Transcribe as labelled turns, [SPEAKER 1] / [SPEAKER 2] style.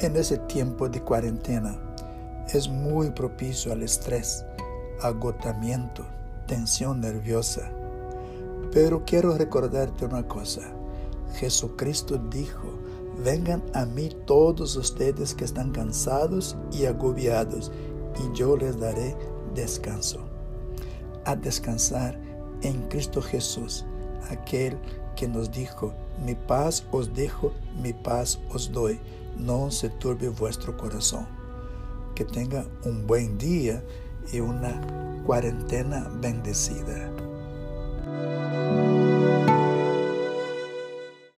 [SPEAKER 1] en ese tiempo de cuarentena es muy propicio al estrés, agotamiento, tensión nerviosa. Pero quiero recordarte una cosa. Jesucristo dijo, vengan a mí todos ustedes que están cansados y agobiados, y yo les daré descanso. A descansar en Cristo Jesús, aquel que nos dijo, mi paz os dejo, mi paz os doy, no se turbe vuestro corazón. Que tenga un buen día y una cuarentena bendecida.